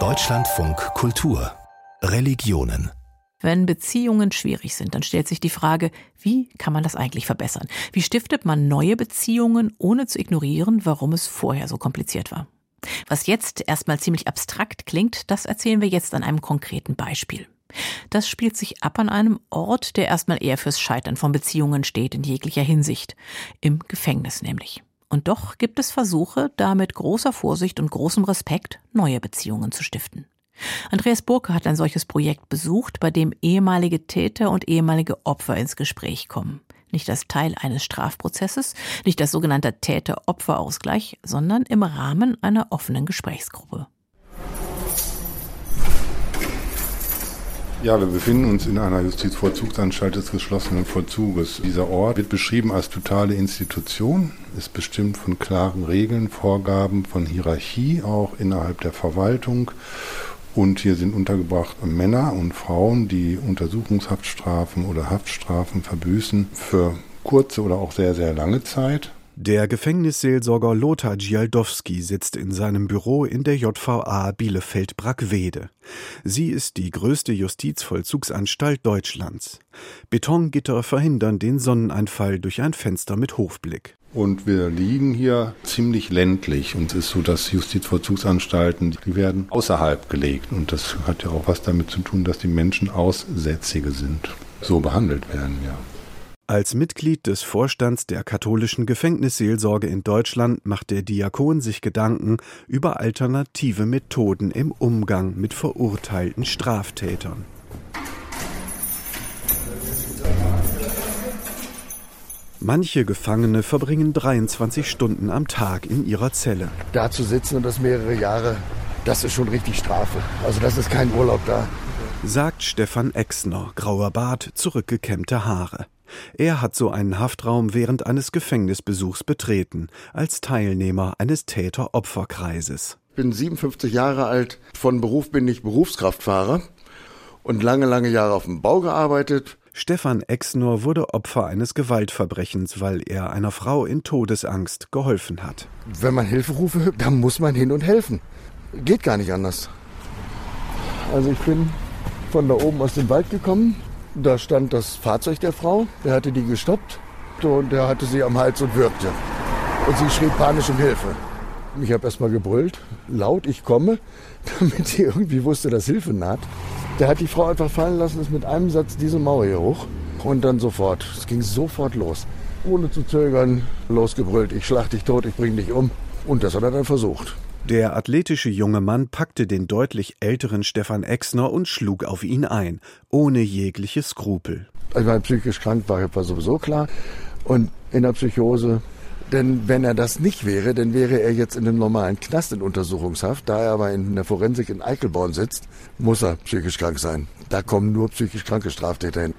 Deutschlandfunk Kultur Religionen wenn Beziehungen schwierig sind, dann stellt sich die Frage, wie kann man das eigentlich verbessern? Wie stiftet man neue Beziehungen, ohne zu ignorieren, warum es vorher so kompliziert war? Was jetzt erstmal ziemlich abstrakt klingt, das erzählen wir jetzt an einem konkreten Beispiel. Das spielt sich ab an einem Ort, der erstmal eher fürs Scheitern von Beziehungen steht in jeglicher Hinsicht. Im Gefängnis nämlich. Und doch gibt es Versuche, da mit großer Vorsicht und großem Respekt neue Beziehungen zu stiften. Andreas Burke hat ein solches Projekt besucht, bei dem ehemalige Täter und ehemalige Opfer ins Gespräch kommen. Nicht als Teil eines Strafprozesses, nicht als sogenannter Täter-Opfer-Ausgleich, sondern im Rahmen einer offenen Gesprächsgruppe. Ja, wir befinden uns in einer Justizvollzugsanstalt des geschlossenen Vollzuges. Dieser Ort wird beschrieben als totale Institution, ist bestimmt von klaren Regeln, Vorgaben, von Hierarchie, auch innerhalb der Verwaltung. Und hier sind untergebracht Männer und Frauen, die Untersuchungshaftstrafen oder Haftstrafen verbüßen für kurze oder auch sehr, sehr lange Zeit. Der Gefängnisseelsorger Lothar Gialdowski sitzt in seinem Büro in der JVA Bielefeld-Brackwede. Sie ist die größte Justizvollzugsanstalt Deutschlands. Betongitter verhindern den Sonneneinfall durch ein Fenster mit Hofblick. Und wir liegen hier ziemlich ländlich. Und es ist so, dass Justizvollzugsanstalten, die werden außerhalb gelegt. Und das hat ja auch was damit zu tun, dass die Menschen Aussätzige sind. So behandelt werden, ja. Als Mitglied des Vorstands der katholischen Gefängnisseelsorge in Deutschland macht der Diakon sich Gedanken über alternative Methoden im Umgang mit verurteilten Straftätern. Manche Gefangene verbringen 23 Stunden am Tag in ihrer Zelle. Da zu sitzen und das mehrere Jahre, das ist schon richtig Strafe. Also das ist kein Urlaub da. Sagt Stefan Exner, grauer Bart, zurückgekämmte Haare. Er hat so einen Haftraum während eines Gefängnisbesuchs betreten, als Teilnehmer eines Täter-Opfer-Kreises. Ich bin 57 Jahre alt, von Beruf bin ich Berufskraftfahrer und lange, lange Jahre auf dem Bau gearbeitet. Stefan Exnor wurde Opfer eines Gewaltverbrechens, weil er einer Frau in Todesangst geholfen hat. Wenn man Hilferufe hört, dann muss man hin und helfen. Geht gar nicht anders. Also ich bin von da oben aus dem Wald gekommen, da stand das Fahrzeug der Frau, der hatte die gestoppt und der hatte sie am Hals und würgte. Und sie schrie panisch um Hilfe. Ich habe erstmal gebrüllt, laut, ich komme, damit sie irgendwie wusste, dass Hilfe naht. Der hat die Frau einfach fallen lassen, ist mit einem Satz diese Mauer hier hoch und dann sofort. Es ging sofort los. Ohne zu zögern, losgebrüllt, ich schlag dich tot, ich bring dich um. Und das hat er dann versucht. Der athletische junge Mann packte den deutlich älteren Stefan Exner und schlug auf ihn ein, ohne jegliche Skrupel. Ich war psychisch krank, war, war sowieso klar. Und in der Psychose denn wenn er das nicht wäre, dann wäre er jetzt in einem normalen Knast in Untersuchungshaft. Da er aber in der Forensik in Eichelborn sitzt, muss er psychisch krank sein. Da kommen nur psychisch kranke Straftäter hin.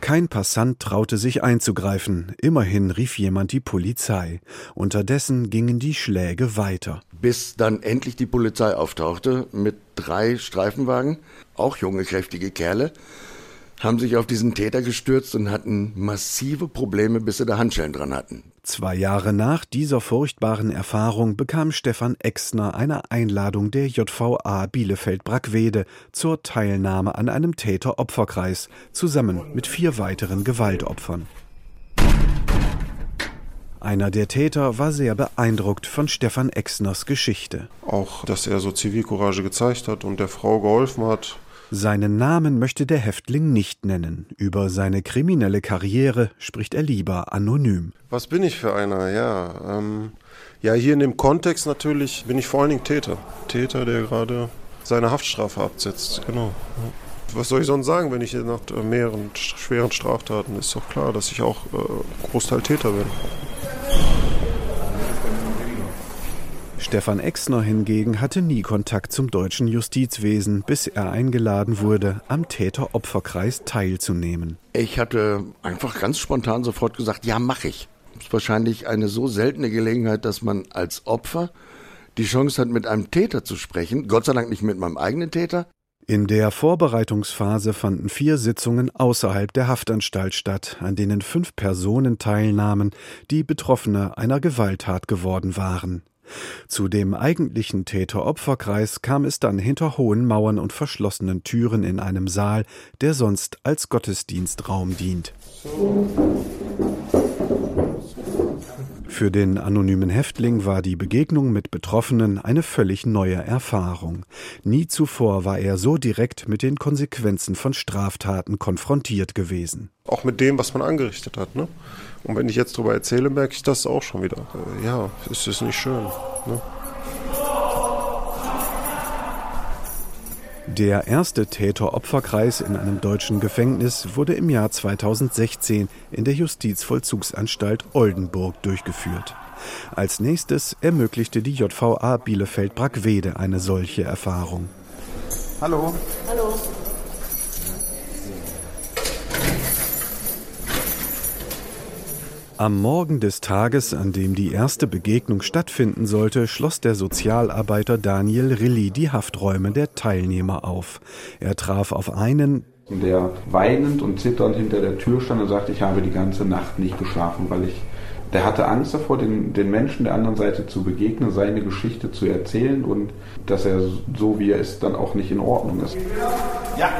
Kein Passant traute sich einzugreifen. Immerhin rief jemand die Polizei. Unterdessen gingen die Schläge weiter. Bis dann endlich die Polizei auftauchte mit drei Streifenwagen, auch junge, kräftige Kerle, haben sich auf diesen Täter gestürzt und hatten massive Probleme, bis sie da Handschellen dran hatten. Zwei Jahre nach dieser furchtbaren Erfahrung bekam Stefan Exner eine Einladung der JVA Bielefeld-Brackwede zur Teilnahme an einem Täter-Opferkreis zusammen mit vier weiteren Gewaltopfern. Einer der Täter war sehr beeindruckt von Stefan Exners Geschichte. Auch, dass er so Zivilcourage gezeigt hat und der Frau geholfen hat, seinen Namen möchte der Häftling nicht nennen. Über seine kriminelle Karriere spricht er lieber anonym. Was bin ich für einer? Ja, ähm, ja, hier in dem Kontext natürlich bin ich vor allen Dingen Täter. Täter, der gerade seine Haftstrafe absetzt. Genau. Was soll ich sonst sagen, wenn ich nach mehreren schweren Straftaten ist doch klar, dass ich auch äh, Großteil Täter bin. Stefan Exner hingegen hatte nie Kontakt zum deutschen Justizwesen, bis er eingeladen wurde, am Täter-Opfer-Kreis teilzunehmen. Ich hatte einfach ganz spontan sofort gesagt, ja, mache ich. Das ist wahrscheinlich eine so seltene Gelegenheit, dass man als Opfer die Chance hat, mit einem Täter zu sprechen. Gott sei Dank nicht mit meinem eigenen Täter. In der Vorbereitungsphase fanden vier Sitzungen außerhalb der Haftanstalt statt, an denen fünf Personen teilnahmen, die Betroffene einer Gewalttat geworden waren. Zu dem eigentlichen Täter-Opfer-Kreis kam es dann hinter hohen Mauern und verschlossenen Türen in einem Saal, der sonst als Gottesdienstraum dient. Für den anonymen Häftling war die Begegnung mit Betroffenen eine völlig neue Erfahrung. Nie zuvor war er so direkt mit den Konsequenzen von Straftaten konfrontiert gewesen. Auch mit dem, was man angerichtet hat. Ne? Und wenn ich jetzt darüber erzähle, merke ich das auch schon wieder. Äh, ja, es ist nicht schön. Ne? Der erste Täter-Opfer-Kreis in einem deutschen Gefängnis wurde im Jahr 2016 in der Justizvollzugsanstalt Oldenburg durchgeführt. Als nächstes ermöglichte die JVA Bielefeld-Brackwede eine solche Erfahrung. Hallo. Hallo. Am Morgen des Tages, an dem die erste Begegnung stattfinden sollte, schloss der Sozialarbeiter Daniel Rilli die Hafträume der Teilnehmer auf. Er traf auf einen, der weinend und zitternd hinter der Tür stand und sagte, ich habe die ganze Nacht nicht geschlafen, weil ich der hatte Angst davor, den, den Menschen der anderen Seite zu begegnen, seine Geschichte zu erzählen und dass er so wie er ist dann auch nicht in Ordnung ist. Ja,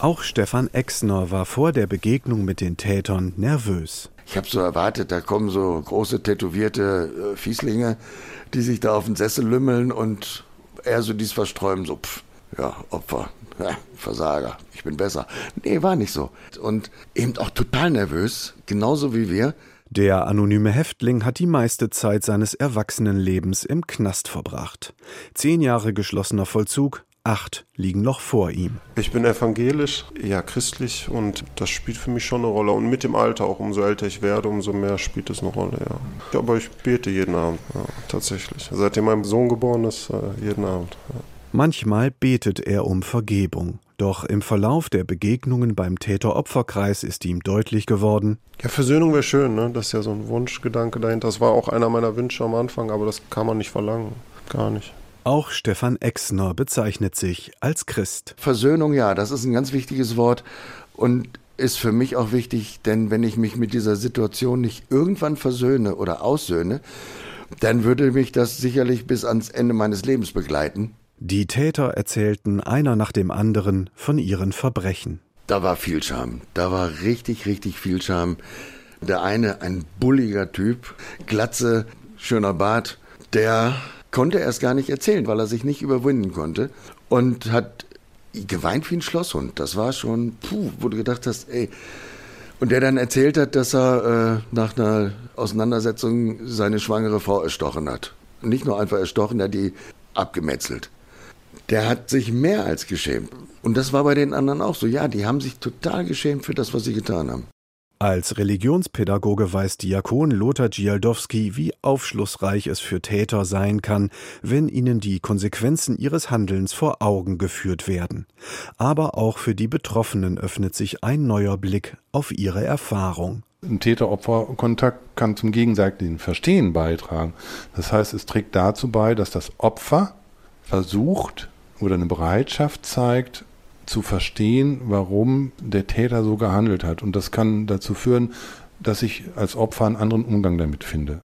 auch Stefan Exner war vor der Begegnung mit den Tätern nervös. Ich habe so erwartet, da kommen so große tätowierte äh, Fieslinge, die sich da auf den Sessel lümmeln und er so dies versträumen, so, pff, ja, Opfer, ja, Versager, ich bin besser. Nee, war nicht so. Und eben auch total nervös, genauso wie wir. Der anonyme Häftling hat die meiste Zeit seines Erwachsenenlebens im Knast verbracht. Zehn Jahre geschlossener Vollzug, acht liegen noch vor ihm. Ich bin evangelisch, ja christlich und das spielt für mich schon eine Rolle. Und mit dem Alter auch, umso älter ich werde, umso mehr spielt es eine Rolle, ja. Aber ich bete jeden Abend, ja, tatsächlich. Seitdem mein Sohn geboren ist, äh, jeden Abend. Ja. Manchmal betet er um Vergebung. Doch im Verlauf der Begegnungen beim Täter-Opfer-Kreis ist ihm deutlich geworden. Ja, Versöhnung wäre schön, ne? Das ist ja so ein Wunschgedanke dahinter. Das war auch einer meiner Wünsche am Anfang, aber das kann man nicht verlangen. Gar nicht. Auch Stefan Exner bezeichnet sich als Christ. Versöhnung, ja, das ist ein ganz wichtiges Wort und ist für mich auch wichtig, denn wenn ich mich mit dieser Situation nicht irgendwann versöhne oder aussöhne, dann würde mich das sicherlich bis ans Ende meines Lebens begleiten. Die Täter erzählten einer nach dem anderen von ihren Verbrechen. Da war viel Scham. Da war richtig, richtig viel Scham. Der eine, ein bulliger Typ, Glatze, schöner Bart, der konnte er es gar nicht erzählen, weil er sich nicht überwinden konnte und hat geweint wie ein Schlosshund. Das war schon, puh, wo du gedacht hast, ey. Und der dann erzählt hat, dass er äh, nach einer Auseinandersetzung seine schwangere Frau erstochen hat. Nicht nur einfach erstochen, er hat die abgemetzelt. Der hat sich mehr als geschämt. Und das war bei den anderen auch so. Ja, die haben sich total geschämt für das, was sie getan haben. Als Religionspädagoge weiß Diakon Lothar Gialdowski, wie aufschlussreich es für Täter sein kann, wenn ihnen die Konsequenzen ihres Handelns vor Augen geführt werden. Aber auch für die Betroffenen öffnet sich ein neuer Blick auf ihre Erfahrung. Ein Täter-Opfer-Kontakt kann zum gegenseitigen Verstehen beitragen. Das heißt, es trägt dazu bei, dass das Opfer versucht oder eine Bereitschaft zeigt, zu verstehen, warum der Täter so gehandelt hat. Und das kann dazu führen, dass ich als Opfer einen anderen Umgang damit finde.